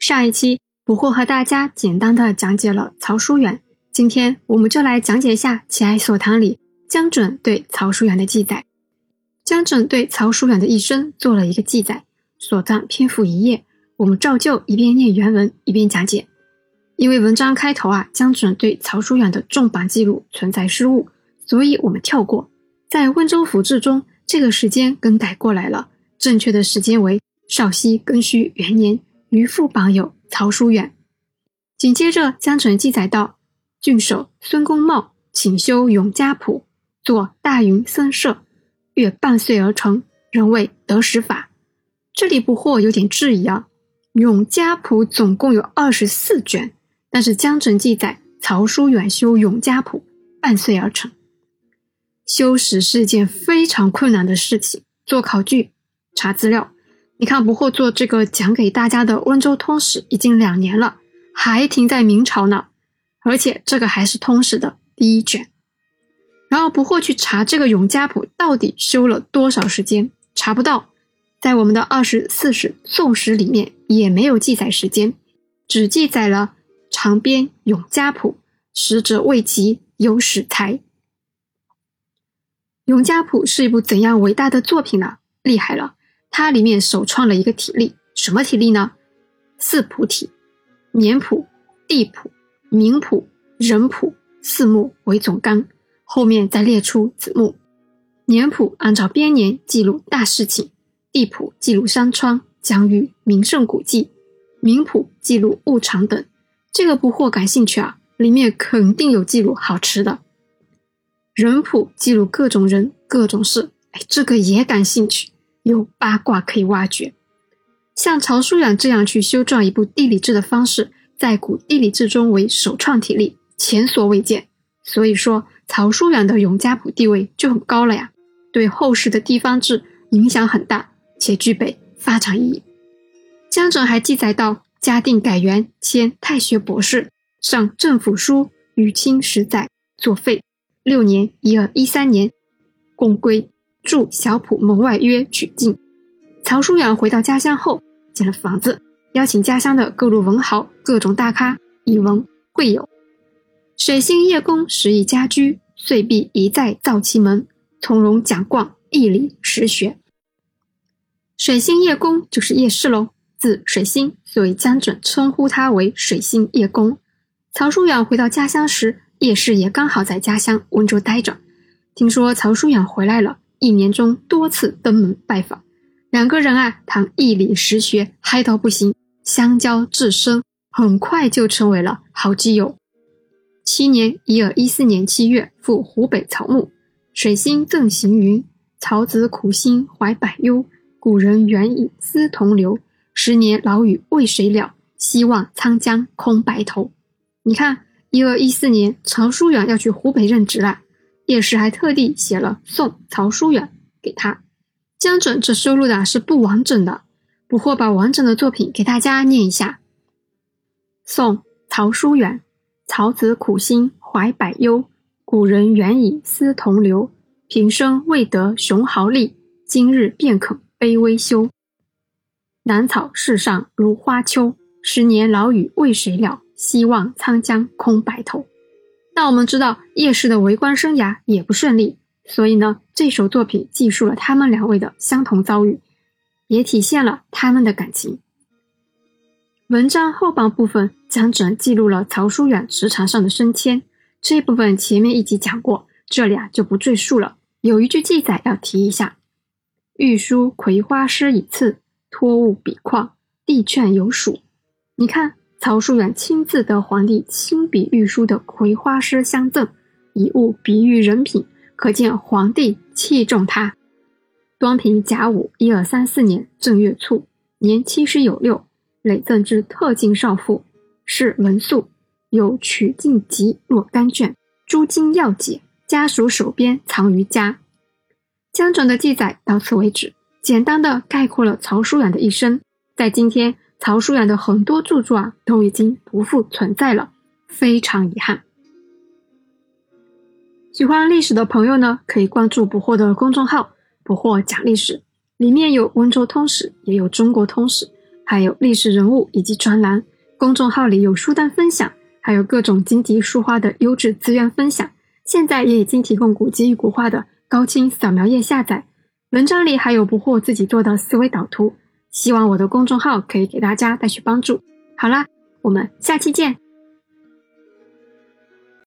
上一期捕获和大家简单的讲解了曹叔远，今天我们就来讲解一下《齐哀所堂》里江准对曹叔远的记载。江准对曹叔远的一生做了一个记载，所占篇幅一页，我们照旧一边念原文一边讲解。因为文章开头啊，江准对曹叔远的重磅记录存在失误，所以我们跳过。在温州府志中，这个时间更改过来了，正确的时间为绍熙庚戌元年，余父榜有曹叔远。紧接着，江城记载道：郡守孙公茂请修永嘉谱，作大云僧舍，约半岁而成，仍未得实法。这里不惑有点质疑啊，永嘉谱总共有二十四卷。但是江城记载，曹叔远修永嘉谱半岁而成。修史是一件非常困难的事情。做考据、查资料，你看不惑做这个讲给大家的温州通史已经两年了，还停在明朝呢。而且这个还是通史的第一卷。然后不惑去查这个永嘉谱到底修了多少时间，查不到，在我们的二十四史、宋史里面也没有记载时间，只记载了。长编《永嘉谱》，实者未及有史才。《永嘉谱》是一部怎样伟大的作品呢？厉害了，它里面首创了一个体例，什么体例呢？四谱体：年谱、地谱、名谱、人谱四目为总纲，后面再列出子目。年谱按照编年记录大事情，地谱记录山川、疆域、名胜古迹，名谱记录物场等。这个不惑感兴趣啊，里面肯定有记录好吃的。人谱记录各种人、各种事，哎，这个也感兴趣，有八卦可以挖掘。像曹叔远这样去修撰一部地理志的方式，在古地理志中为首创体例，前所未见。所以说，曹叔远的永嘉谱地位就很高了呀，对后世的地方志影响很大，且具备发展意义。江准还记载到。嘉定改元，迁太学博士，上政府书，与清十载，作废。六年（一二一三年），共归，住小浦门外约取进。曹叔远回到家乡后，建了房子，邀请家乡的各路文豪、各种大咖以文会友。水星叶公时以家居，遂必一再造其门，从容讲逛义理实学。水星叶公就是叶氏喽。字水星，所以江准称呼他为水星叶公。曹叔远回到家乡时，叶氏也刚好在家乡温州待着。听说曹叔远回来了，一年中多次登门拜访。两个人啊，谈义理实学，嗨到不行，相交至深，很快就成为了好基友。七年（一二一四年）七月，赴湖北草木，水星赠行云：“曹子苦心怀百忧，古人远以思同流。”十年老雨为谁了？希望沧江空白头。你看，一二一四年，曹叔远要去湖北任职了，叶氏还特地写了送曹叔远给他。江准这收录的是不完整的，不惑把完整的作品给大家念一下：送曹叔远，曹子苦心怀百忧，古人远以思同流。平生未得雄豪力，今日便肯卑微休。南草世上如花秋，十年老雨为谁了？希望沧江空白头。那我们知道叶氏的为官生涯也不顺利，所以呢，这首作品记述了他们两位的相同遭遇，也体现了他们的感情。文章后半部分江准记录了曹叔远职场上的升迁，这部分前面一集讲过，这里啊就不赘述了。有一句记载要提一下：“御书葵花诗以次。”托物比况，地券有属。你看，曹叔远亲自得皇帝亲笔御书的葵花诗相赠，以物比喻人品，可见皇帝器重他。端平甲午一二三四年正月初，年七十有六，累赠之特进少傅，是文素，有取进集若干卷，诸经要解，家属手边藏于家。江准的记载到此为止。简单的概括了曹叔远的一生，在今天，曹书雅的很多著作啊都已经不复存在了非常遗憾。喜欢历史的朋友呢可以关注捕获的公众号捕获讲历史。里面有温州通史也有中国通史还有历史人物以及专栏。公众号里有书单分享还有各种经题书画的优质资源分享。现在也已经提供古籍与古画的高清扫描页下载。文章里还有捕获自己做的思维导图。希望我的公众号可以给大家带去帮助。好啦我们下期见。